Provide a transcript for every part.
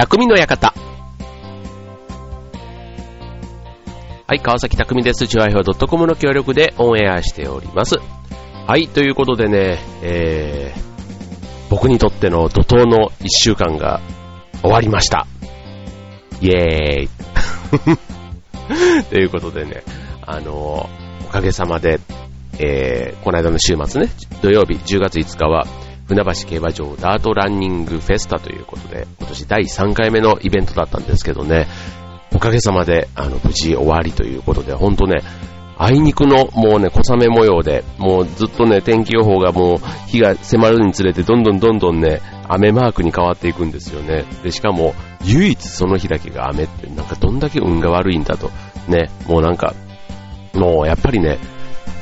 匠の館。はい、川崎匠です。チュアヒョウ .com の協力でオンエアしております。はい、ということでね、えー、僕にとっての怒涛の一週間が終わりました。イェーイ。ということでね、あの、おかげさまで、えー、この間の週末ね、土曜日10月5日は、船橋競馬場ダートランニングフェスタということで、今年第3回目のイベントだったんですけどね、おかげさまで、あの、無事終わりということで、ほんとね、あいにくのもうね、小雨模様で、もうずっとね、天気予報がもう日が迫るにつれてどんどんどんどんね、雨マークに変わっていくんですよね。で、しかも、唯一その日だけが雨って、なんかどんだけ運が悪いんだと。ね、もうなんか、もうやっぱりね、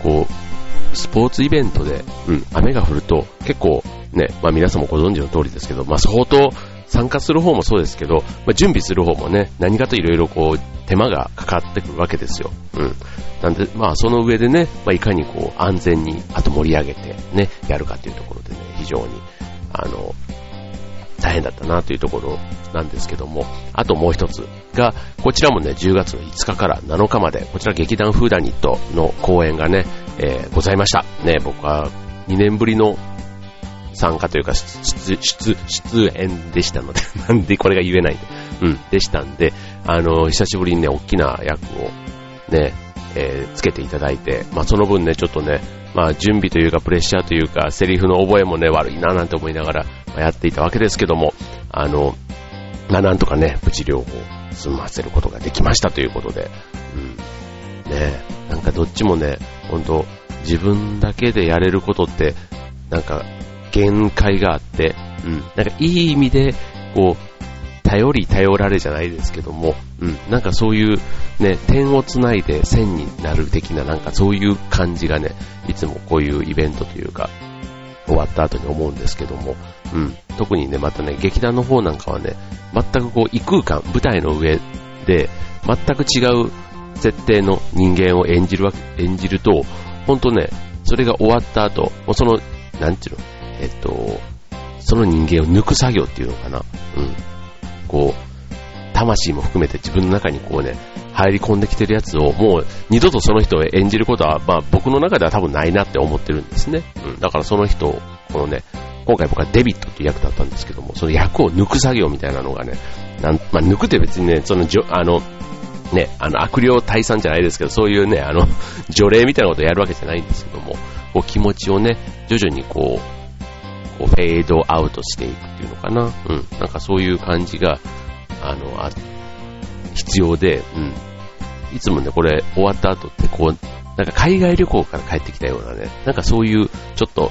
こう、スポーツイベントで、うん、雨が降ると結構ね、まあ皆さんもご存知の通りですけど、まあ相当参加する方もそうですけど、まあ、準備する方もね、何かといろいろこう、手間がかかってくるわけですよ。うん。なんで、まあその上でね、まあいかにこう、安全に、あと盛り上げてね、やるかっていうところでね、非常に、あの、大変だったなというところなんですけども、あともう一つが、こちらもね、10月の5日から7日まで、こちら劇団フーダニットの公演がね、えー、ございました。ね、僕は2年ぶりの参加というか出、出、出演でしたので、なんでこれが言えないんで、うん、でしたんで、あの、久しぶりにね、大きな役をね、えー、つけていただいて、まあその分ね、ちょっとね、まあ準備というかプレッシャーというか、セリフの覚えもね、悪いななんて思いながら、やっていたわけですけども、あの、まあなんとかね、無事療法済ませることができましたということで、うん。ねなんかどっちもね、ほんと、自分だけでやれることって、なんか限界があって、うん、なんかいい意味で、こう、頼り頼られじゃないですけども、うん、なんかそういうね、点をつないで線になる的ななんかそういう感じがね、いつもこういうイベントというか、終わった後に思うんですけども、うん、特にね、またね、劇団の方なんかはね、全くこう異空間、舞台の上で、全く違う設定の人間を演じるわけ、演じると、ほんとね、それが終わった後、もうその、なんていうの、えっと、その人間を抜く作業っていうのかな。うん。こう、魂も含めて自分の中にこうね、入り込んできてるやつをもう二度とその人を演じることは、まあ僕の中では多分ないなって思ってるんですね。うん。だからその人を、このね、今回僕はデビットっていう役だったんですけども、その役を抜く作業みたいなのがね、なんまあ抜くって別にね、そのじょ、あの、ね、あの、悪霊退散じゃないですけど、そういうね、あの、除霊みたいなことをやるわけじゃないんですけども、こう気持ちをね、徐々にこう、こうフェードアウトしていくっていうのかな。うん。なんかそういう感じが、あの、あ必要で、うん。いつもね、これ終わった後ってこう、なんか海外旅行から帰ってきたようなね、なんかそういうちょっと、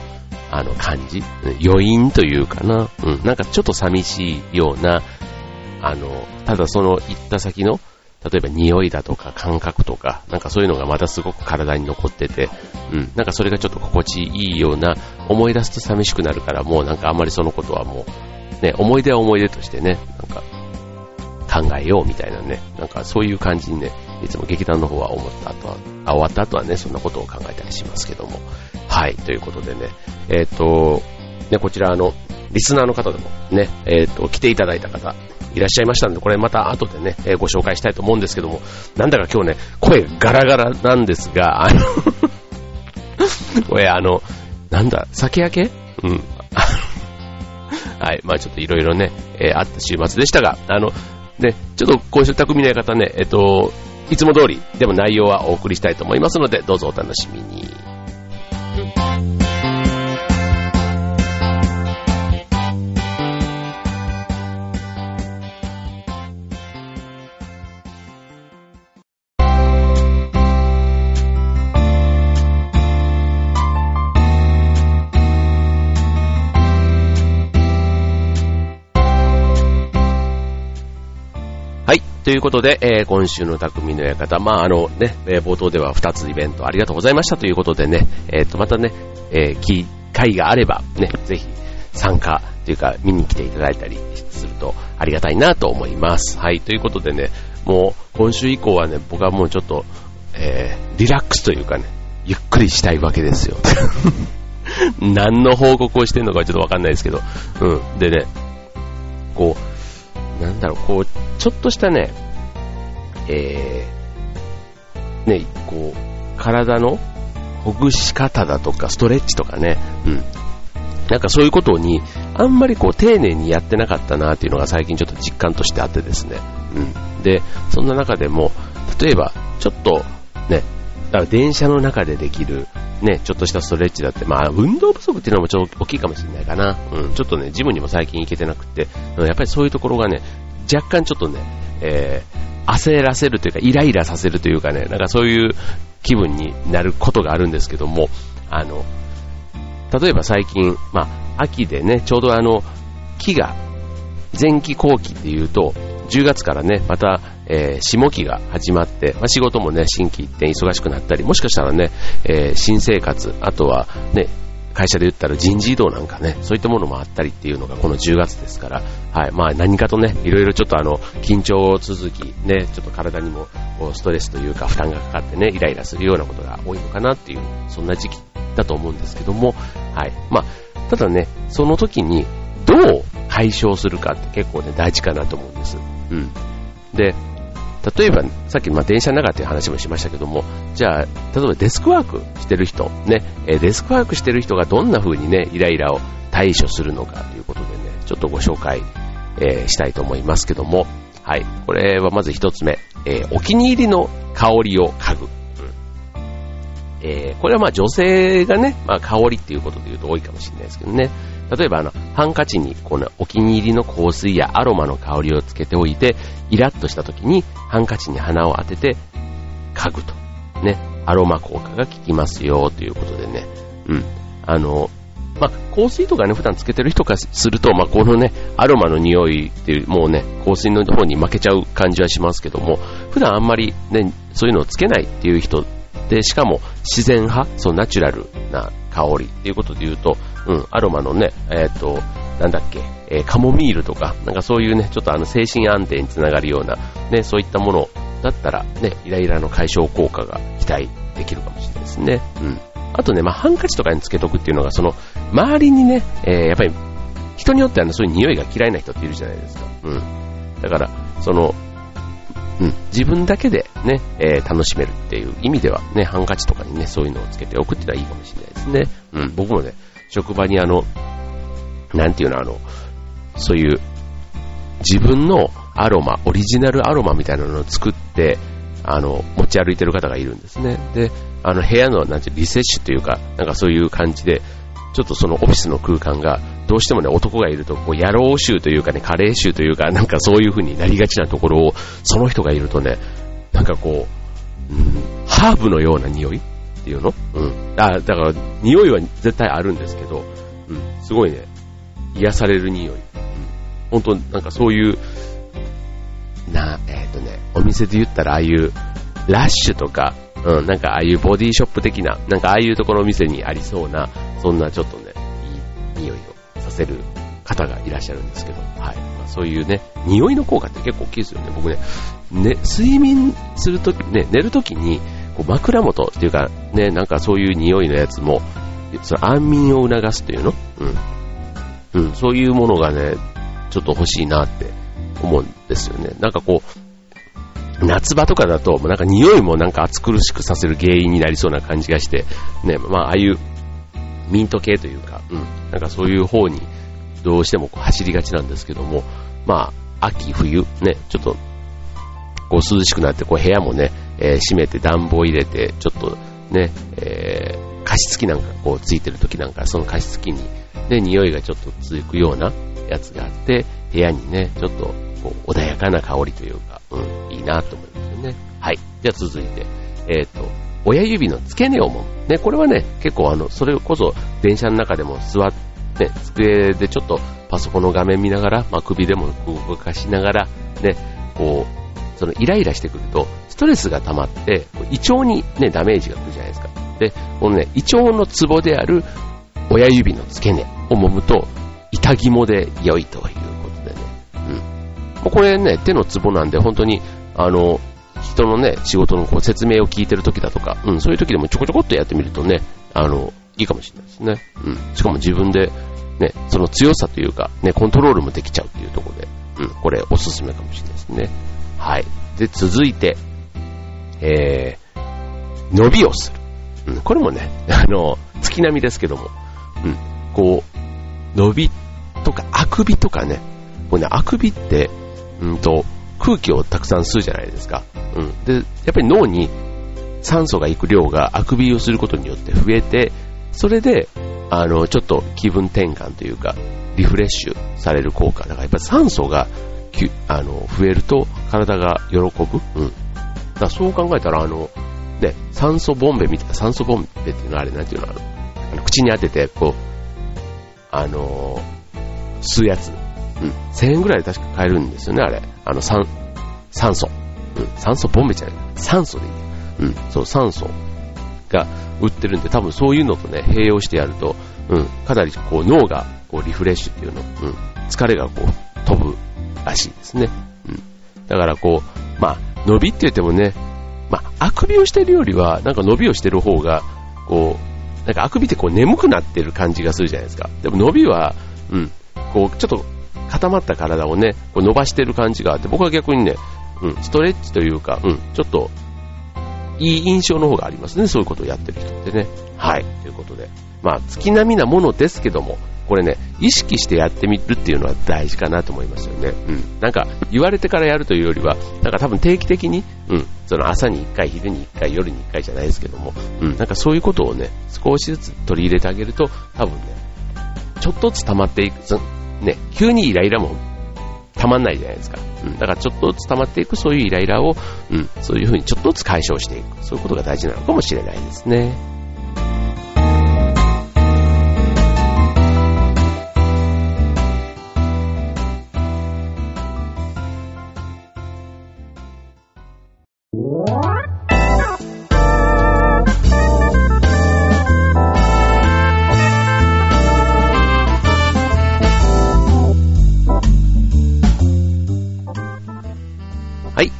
あの感じ、余韻というかな、うん、なんかちょっと寂しいような、あの、ただその行った先の、例えば匂いだとか感覚とか、なんかそういうのがまだすごく体に残ってて、うん、なんかそれがちょっと心地いいような、思い出すと寂しくなるから、もうなんかあんまりそのことはもう、ね、思い出は思い出としてね、なんか考えようみたいなね、なんかそういう感じにね、いつも劇団の方は思った後は、あ終わった後はね、そんなことを考えたりしますけども。はい、ということでね、えっ、ー、と、ね、こちらあの、リスナーの方でもね、えっ、ー、と、来ていただいた方、いらっしゃいましたんで、これまた後でね、えー、ご紹介したいと思うんですけども、なんだか今日ね、声ガラガラなんですが、あの これあの、なんだ、酒焼け？うん。はい、まあちょっといろいろね、えー、あった週末でしたが、あの、ね、ちょっと今週匠の方ね、えっと、いつも通り、でも内容はお送りしたいと思いますので、どうぞお楽しみに。ということで、えー、今週の匠の館、まあ、あのね、えー、冒頭では2つイベントありがとうございましたということでね、えっ、ー、と、またね、えー、機会があれば、ね、ぜひ参加というか見に来ていただいたりするとありがたいなと思います。はい、ということでね、もう今週以降はね、僕はもうちょっと、えー、リラックスというかね、ゆっくりしたいわけですよ。何の報告をしてるのかちょっとわかんないですけど、うん。でね、こう、なんだろう、こう、ちょっとしたね、えー、ね、こう、体のほぐし方だとか、ストレッチとかね、うん。なんかそういうことに、あんまりこう丁寧にやってなかったなっていうのが最近ちょっと実感としてあってですね。うん。で、そんな中でも、例えば、ちょっと、ね、電車の中でできる、ね、ちょっとしたストレッチだって、まあ、運動不足っていうのもちょっと大きいかもしれないかな。うん、ちょっとね、ジムにも最近行けてなくて、やっぱりそういうところがね、若干ちょっとね、えー、焦らせるというか、イライラさせるというかね、なんかそういう気分になることがあるんですけども、あの、例えば最近、まあ、秋でね、ちょうどあの、木が、前期後期っていうと、10月からね、また、えー、下期が始まって、まあ、仕事もね、新規一転忙しくなったり、もしかしたらね、えー、新生活、あとはね、会社で言ったら人事異動なんかね、そういったものもあったりっていうのがこの10月ですから、はい、まあ何かとね、いろいろちょっとあの、緊張続き、ね、ちょっと体にもストレスというか負担がかかってね、イライラするようなことが多いのかなっていう、そんな時期だと思うんですけども、はい、まあ、ただね、その時にどう解消するかって結構ね、大事かなと思うんです。うん。で、例えば、さっきま電車の中っていう話もしましたけども、じゃあ、例えばデスクワークしてる人、ね、デスクワークしてる人がどんな風にね、イライラを対処するのかということでね、ちょっとご紹介、えー、したいと思いますけども、はい、これはまず一つ目、えー、お気に入りの香りを嗅ぐ。えー、これはまあ女性がね、まあ香りっていうことで言うと多いかもしれないですけどね、例えばあの、ハンカチにこのお気に入りの香水やアロマの香りをつけておいて、イラッとした時にハンカチに鼻を当てて嗅ぐと。ね。アロマ効果が効きますよということでね。うん。あの、まあ、香水とかね、普段つけてる人からすると、まあ、このね、アロマの匂いっていう、もうね、香水の方に負けちゃう感じはしますけども、普段あんまりね、そういうのをつけないっていう人で、しかも自然派、そうナチュラルな香りっていうことで言うと、うん、アロマのね、えっ、ー、と、なんだっけ、えー、カモミールとか、なんかそういうね、ちょっとあの精神安定につながるような、ね、そういったものだったら、ね、イライラの解消効果が期待できるかもしれないですね。うん。あとね、まあ、ハンカチとかにつけとくっていうのが、その、周りにね、えー、やっぱり、人によっては、ね、そういう匂いが嫌いな人っているじゃないですか。うん。だから、その、うん、自分だけでね、えー、楽しめるっていう意味ではね、ハンカチとかにね、そういうのをつけておくっていうのはいいかもしれないですね。うん、僕もね、職場にあの、なんていうの、あの、そういう、自分のアロマ、オリジナルアロマみたいなのを作って、あの、持ち歩いてる方がいるんですね。で、あの、部屋の、なんていう、リセッシュというか、なんかそういう感じで、ちょっとそのオフィスの空間が、どうしてもね、男がいると、こう、野郎臭というかね、カレー臭というか、なんかそういう風になりがちなところを、その人がいるとね、なんかこう、うん、ハーブのような匂いっていうの？うん。あ、だから、匂いは絶対あるんですけど、うん、すごいね、癒される匂い。うん。本当なんかそういう、な、えっ、ー、とね、お店で言ったらああいう、ラッシュとか、うん、なんかああいうボディショップ的な、なんかああいうところの店にありそうな、そんなちょっとね、いい匂いをさせる方がいらっしゃるんですけど、はい。まあ、そういうね、匂いの効果って結構大きいですよね。僕ね、ね、睡眠するとき、ね、寝るときに、こう枕元っていうか、ね、なんかそういう匂いのやつも、その安眠を促すというの？うん。うん、そういうものがね、ちょっと欲しいなって思うんですよね。なんかこう、夏場とかだと、なんか匂いもなんか暑苦しくさせる原因になりそうな感じがして、ね、まあ、ああいうミント系というか、うん、なんかそういう方にどうしてもこう走りがちなんですけども、まあ、秋、冬、ね、ちょっと、こう涼しくなって、こう部屋もね、えー、閉めて暖房入れて、ちょっとね、えー、加湿器なんかこうついてる時なんか、その加湿器に、ね、匂いがちょっと続くようなやつがあって、部屋にね、ちょっとこう穏やかな香りというか、うん、いいなと思いますよね。はい。じゃあ続いて、えっ、ー、と、親指の付け根をもむ。ね、これはね、結構あの、それこそ電車の中でも座って、机でちょっとパソコンの画面見ながら、まあ、首でも動かしながら、ね、こう、そのイライラしてくると、ストレスが溜まって、胃腸にね、ダメージが来るじゃないですか。で、このね、胃腸のツボである親指の付け根を揉むと、痛肝で良いということでね。うん。これね、手のツボなんで、本当に、あの、人のね、仕事のこう説明を聞いてる時だとか、うん、そういう時でもちょこちょこっとやってみるとね、あの、いいかもしれないですね。うん。しかも自分で、ね、その強さというか、ね、コントロールもできちゃうっていうところで、うん、これおすすめかもしれないですね。はい。で、続いて、えー、伸びをする。うん、これもね、あの、月並みですけども、うん、こう、伸びとか、あくびとかね、これね、あくびって、うんと、空気をたくさん吸うじゃないですか。うん。で、やっぱり脳に酸素が行く量があくびをすることによって増えて、それで、あの、ちょっと気分転換というか、リフレッシュされる効果。だからやっぱり酸素が、きあの、増えると体が喜ぶ？うん。だそう考えたら、あの、ね、酸素ボンベみたいな、酸素ボンベっていうのはあれ、なんていうの？あの、口に当てて、こう、あの吸うやつ。うん。1000円ぐらいで確か買えるんですよね、あれ。あの、酸、酸素。うん。酸素ボンベじゃない。酸素でいい。うん。そう、酸素が売ってるんで、多分そういうのとね、併用してやると、うん。かなりこう脳がこうリフレッシュっていうの、うん。疲れがこう飛ぶらしいですね。うん。だからこう、まあ、伸びって言ってもね、まあ、あくびをしてるよりは、なんか伸びをしてる方が、こう、なんかあくびってこう眠くなってる感じがするじゃないですか。でも伸びは、うん、こう、ちょっと固まった体をね、こう伸ばしてる感じがあって、僕は逆にね、うん、ストレッチというか、うん、ちょっと、いい印象の方がありますね、そういうことをやってる人ってね。はい、ということで。まあ、月並みなものですけども、これね、意識してやってみるっていうのは大事かなと思いますよね。うん。なんか、言われてからやるというよりは、なんか多分定期的に、うん、その朝に1回、昼に1回、夜に1回じゃないですけども、うん、なんかそういうことをね、少しずつ取り入れてあげると、多分ね、ちょっとずつ溜まっていく、ね、急にイライラも溜まんないじゃないですか。うん、だからちょっとずつ溜まっていくそういうイライラを、うん、そういう風にちょっとずつ解消していく。そういうことが大事なのかもしれないですね。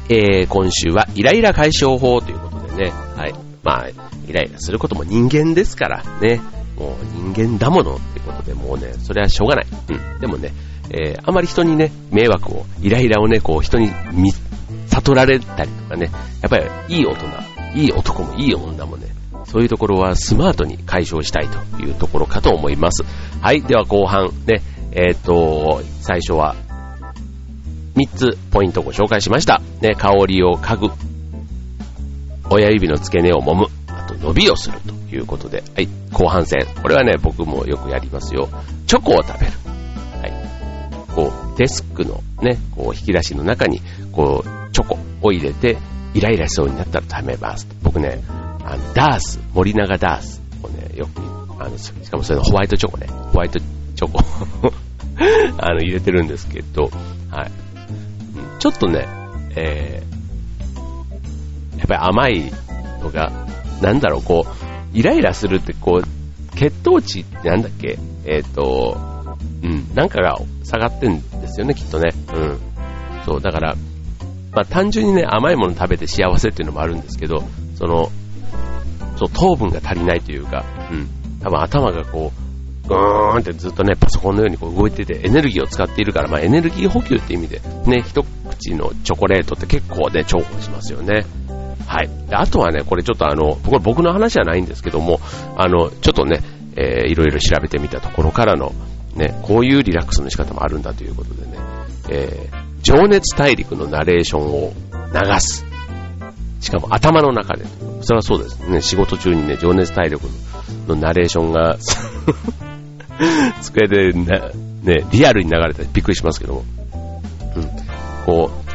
えー、今週はイライラ解消法ということでね、はい。まあ、イライラすることも人間ですからね、もう人間だものってことでもうね、それはしょうがない。うん。でもね、えー、あまり人にね、迷惑を、イライラをね、こう人に見、悟られたりとかね、やっぱりいい大人、いい男もいい女もね、そういうところはスマートに解消したいというところかと思います。はい、では後半ね、えっ、ー、と、最初は3つポイントをご紹介しました。ね、香りを嗅ぐ。親指の付け根を揉む。あと、伸びをするということで。はい、後半戦。これはね、僕もよくやりますよ。チョコを食べる。はい。こう、デスクのね、こう、引き出しの中に、こう、チョコを入れて、イライラしそうになったら食べます。僕ね、あの、ダース、森永ダースをね、よく、あの、しかもそれのホワイトチョコね、ホワイトチョコ あの、入れてるんですけど、はい。ちょっとね、えー、やっぱり甘いのが、なんだろう、こう、イライラするって、こう、血糖値ってなんだっけ？えっ、ー、と、うん、なんかが下がってんですよね、きっとね。うん。そう、だから、まあ単純にね、甘いもの食べて幸せっていうのもあるんですけど、その、そう、糖分が足りないというか、うん。多分頭がこう、ぐーんってずっとね、パソコンのようにこう動いてて、エネルギーを使っているから、まあエネルギー補給って意味で、ね、一口のチョコレートって結構ね、重宝しますよね。はい。あとはね、これちょっとあの、これ僕の話じゃないんですけども、あの、ちょっとね、えー、いろいろ調べてみたところからの、ね、こういうリラックスの仕方もあるんだということでね、えー、情熱大陸のナレーションを流す。しかも頭の中で。それはそうですね。仕事中にね、情熱大陸のナレーションが 机でね、ね、リアルに流れたらびっくりしますけども。うん。こう、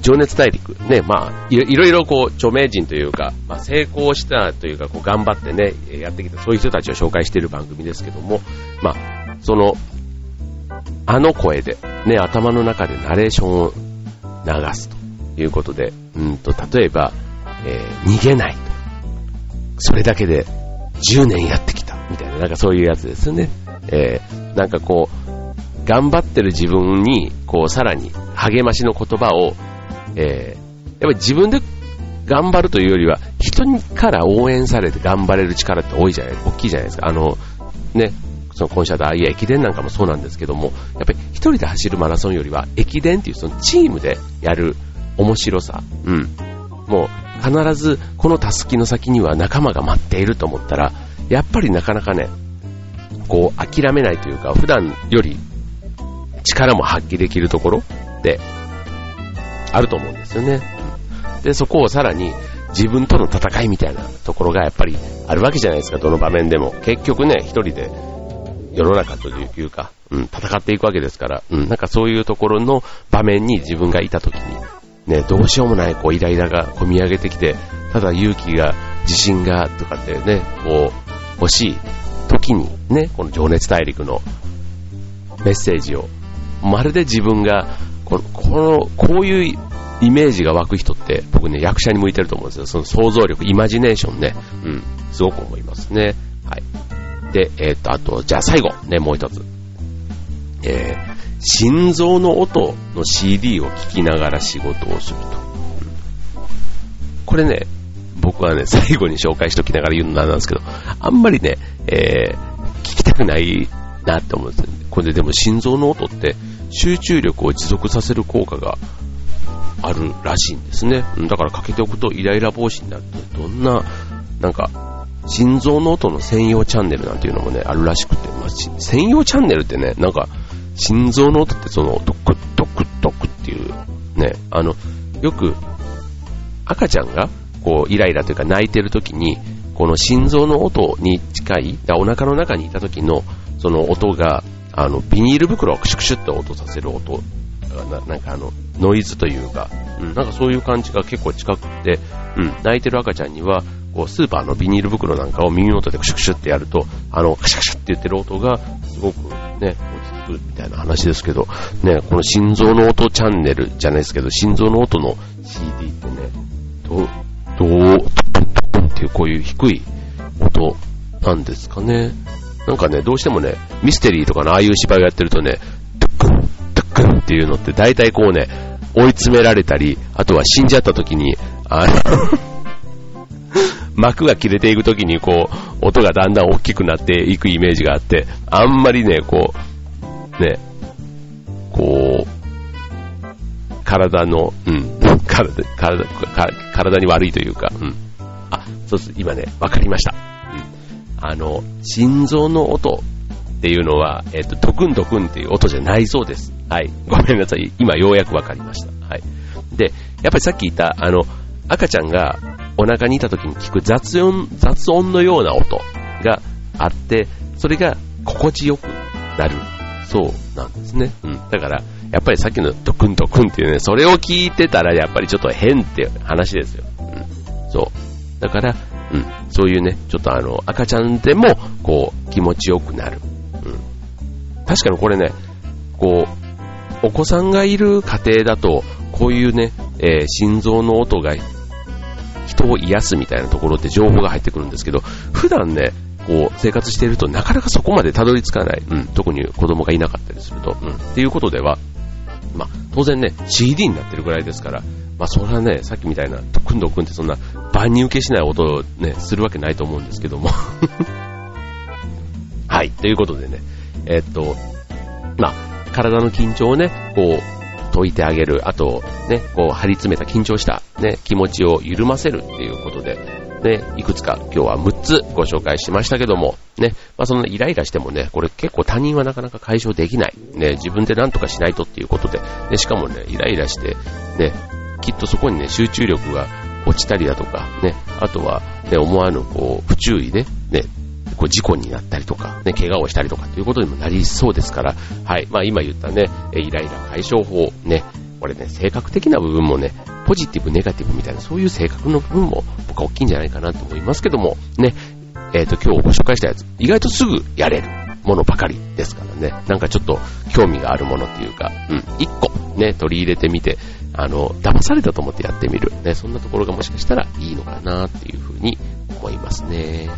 情熱大陸。ね、まあい、ろいろこう、著名人というか、まあ、成功したというか、こう、頑張ってね、やってきた、そういう人たちを紹介している番組ですけども、まあ、その、あの声で、ね、頭の中でナレーションを流すということで、うんと、例えば、えー、逃げないと。それだけで10年やってき。みたいな、なんかそういうやつですよね。えー、なんかこう、頑張ってる自分に、こう、さらに励ましの言葉を、えー、やっぱり自分で頑張るというよりは、人から応援されて頑張れる力って多いじゃない、大きいじゃないですか。あの、ね、そのコンシャート、ああいう駅伝なんかもそうなんですけども、やっぱり一人で走るマラソンよりは、駅伝っていうそのチームでやる面白さ、うん。もう、必ずこのタスキの先には仲間が待っていると思ったら、やっぱりなかなかね、こう、諦めないというか、普段より力も発揮できるところって、あると思うんですよね。で、そこをさらに、自分との戦いみたいなところがやっぱりあるわけじゃないですか、どの場面でも。結局ね、一人で世の中というか、うん、戦っていくわけですから、うん、なんかそういうところの場面に自分がいた時に、ね、どうしようもないこうイライラが込み上げてきて、ただ勇気が、自信がとかってね、こう、欲しい時にね、この情熱大陸のメッセージを、まるで自分が、この、この、こういうイメージが湧く人って僕ね、役者に向いてると思うんですよ。その想像力、イマジネーションね。うん、すごく思いますね。はい。で、えー、っと、あと、じゃあ最後、ね、もう一つ。えー、心臓の音の CD を聴きながら仕事をすると。これね、僕はね、最後に紹介しときながら言うのなんですけど、あんまりね、えー、聞きたくないなって思うんですよ。これででも心臓の音って集中力を持続させる効果があるらしいんですね。だからかけておくとイライラ防止になると、どんな、なんか、心臓の音の専用チャンネルなんていうのもね、あるらしくて、まあ、専用チャンネルってね、なんか、心臓の音ってその、ドクドクドクっていう、ね、あの、よく、赤ちゃんが、こう、イライラというか泣いてる時に、この心臓の音に近い、お腹の中にいた時の、その音が、あの、ビニール袋をクシュクシュって音させる音ななんかあの、ノイズというか、うん、なんかそういう感じが結構近くて、うん、泣いてる赤ちゃんには、こう、スーパーのビニール袋なんかを耳元でクシュクシュってやると、あの、クシュクシュって言ってる音が、すごくね、落ち着くみたいな話ですけど、ね、この心臓の音チャンネルじゃないですけど、心臓の音の CD ってね、どう、ていうこういう低い音なんですかね。なんかね、どうしてもね、ミステリーとかのああいう芝居をやってるとね、くんっていうのって大体こうね、追い詰められたり、あとは死んじゃった時に、あの 幕が切れていく時にこう、音がだんだん大きくなっていくイメージがあって、あんまりね、こう、ね、こう、体の、うん、体、体、体に悪いというか、うん。あ、そうです、今ね、わかりました。うん。あの、心臓の音っていうのは、えっ、と、ドクンドクンっていう音じゃないそうです。はい。ごめんなさい。今ようやくわかりました。はい。で、やっぱりさっき言った、あの、赤ちゃんがお腹にいた時に聞く雑音、雑音のような音があって、それが心地よくなる。そうなんですね。うん。だから、やっぱりさっきのドクンドクンっていうね、それを聞いてたらやっぱりちょっと変って話ですよ。うん。そう。だから、うん。そういうね、ちょっとあの、赤ちゃんでも、こう、気持ちよくなる。うん確かにこれね、こう、お子さんがいる家庭だと、こういうね、えー、心臓の音が人を癒すみたいなところって情報が入ってくるんですけど、普段ね、こう、生活しているとなかなかそこまでたどり着かない。うん、特に子供がいなかったりすると。うん、っていうことでは、まあ、当然ね、CD になってるぐらいですから、まあ、それはね、さっきみたいな、ドクンドクンってそんな万人受けしない音をね、するわけないと思うんですけども。はい、ということでね、えっと、まあ、体の緊張をね、こう、解いてあげる。あと、ね、こう、張り詰めた緊張した、ね、気持ちを緩ませるっていうことで、ね、いくつか今日は6つご紹介しましたけども、ね、まあそのイライラしてもね、これ結構他人はなかなか解消できない。ね、自分で何とかしないとっていうことで、で、しかもね、イライラして、ね、きっとそこにね、集中力が落ちたりだとか、ね、あとは、ね、思わぬこう、不注意で、ね、こう事故になったりとか、ね、怪我をしたりとかっていうことにもなりそうですから、はい。まあ今言ったね、イライラ解消法、ね、これね、性格的な部分もね、ポジティブ、ネガティブみたいな、そういう性格の部分も僕は大きいんじゃないかなと思いますけども、ね、えっ、ー、と、今日ご紹介したやつ、意外とすぐやれるものばかりですからね、なんかちょっと興味があるものっていうか、うん、一個ね、取り入れてみて、あの、騙されたと思ってやってみる。ね、そんなところがもしかしたらいいのかなっていうふうに思いますね。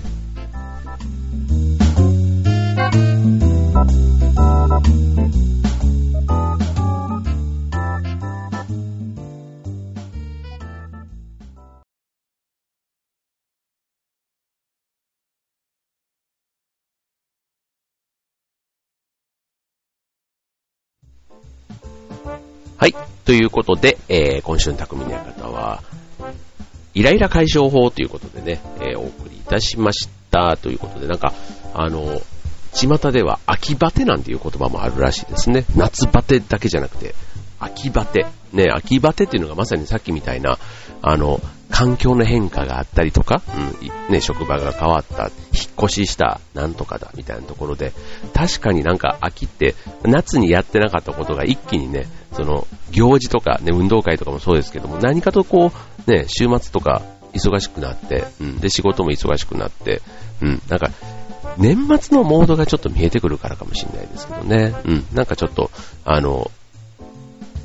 ということで、えー、今週の匠の館は、イライラ解消法ということでね、えー、お送りいたしましたということで、なんか、あの、巷では秋バテなんていう言葉もあるらしいですね。夏バテだけじゃなくて、秋バテ。ね、秋バテっていうのがまさにさっきみたいな、あの、環境の変化があったりとか、うん、ね、職場が変わった、引っ越しした、なんとかだ、みたいなところで、確かになんか秋って、夏にやってなかったことが一気にね、その、行事とか、ね、運動会とかもそうですけども、何かとこう、ね、週末とか忙しくなって、うん、で、仕事も忙しくなって、うん、なんか、年末のモードがちょっと見えてくるからかもしれないですけどね、うん、なんかちょっと、あの、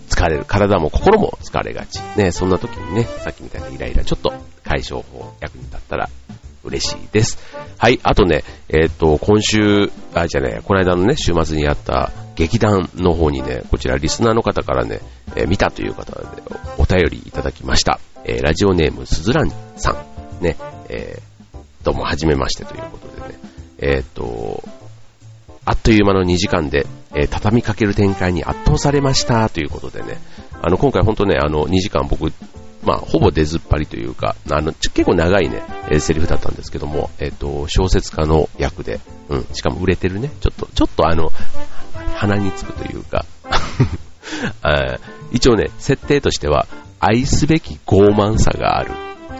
疲れる。体も心も疲れがち。ね、そんな時にね、さっきみたいなイライラ、ちょっと解消法役に立ったら嬉しいです。はい、あとね、えっ、ー、と、今週、あ、じゃね、この間のね、週末にやった劇団の方にね、こちらリスナーの方からね、えー、見たという方でお便りいただきました。えー、ラジオネームすずらんさん。ね、えー、どうも、はじめましてということでね、えっ、と、あっという間の2時間で、え、畳みかける展開に圧倒されましたということでね、あの、今回本当ね、あの、2時間僕、まあ、ほぼ出ずっぱりというか、あの、結構長いね、えー、セリフだったんですけども、えっ、ー、と、小説家の役で、うん、しかも売れてるね、ちょっと、ちょっとあの、鼻につくというか。一応ね、設定としては、愛すべき傲慢さがある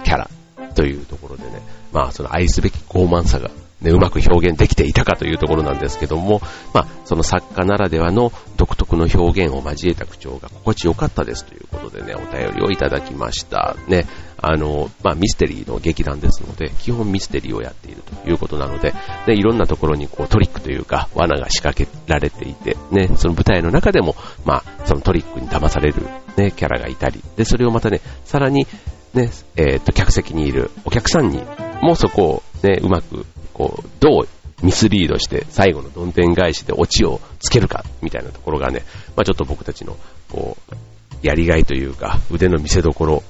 キャラというところでね、まあ、その愛すべき傲慢さがね、うまく表現できていたかというところなんですけども、まあ、その作家ならではの独特の表現を交えた口調が心地よかったですということでね、お便りをいただきました。ね、あの、まあ、ミステリーの劇団ですので、基本ミステリーをやっているということなので、ね、いろんなところにこうトリックというか、罠が仕掛けられていて、ね、その舞台の中でも、まあ、そのトリックに騙される、ね、キャラがいたり、で、それをまたね、さらに、ね、えっ、と、客席にいるお客さんにもそこをね、うまくこう、どうミスリードして最後のどんでん返しでオチをつけるかみたいなところがね、まあ、ちょっと僕たちのこう、やりがいというか腕の見せ所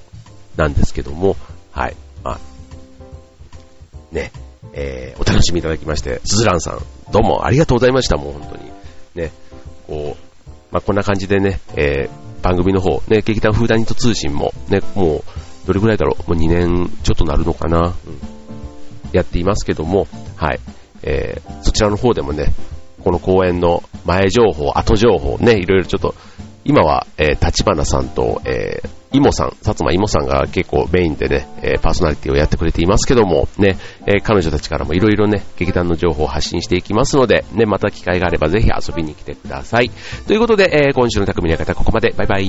なんですけども、はい。まあ、ね、えー、お楽しみいただきまして、すずらんさん、どうもありがとうございました、もう本当に。ね、こう、まあ、こんな感じでね、えー、番組の方、ね、劇団フーダニット通信も、ね、もう、どれぐらいだろう、もう2年ちょっとなるのかな、うん、やっていますけども、はい。えー、そちらの方でもね、この公演の前情報、後情報ね、いろいろちょっと、今は、えー、立花さんと、えー、イモさん、薩摩イモさんが結構メインでね、え、パーソナリティをやってくれていますけども、ね、え、彼女たちからもいろいろね、劇団の情報を発信していきますので、ね、また機会があればぜひ遊びに来てください。ということで、え、今週の匠の方、ここまで。バイバイ。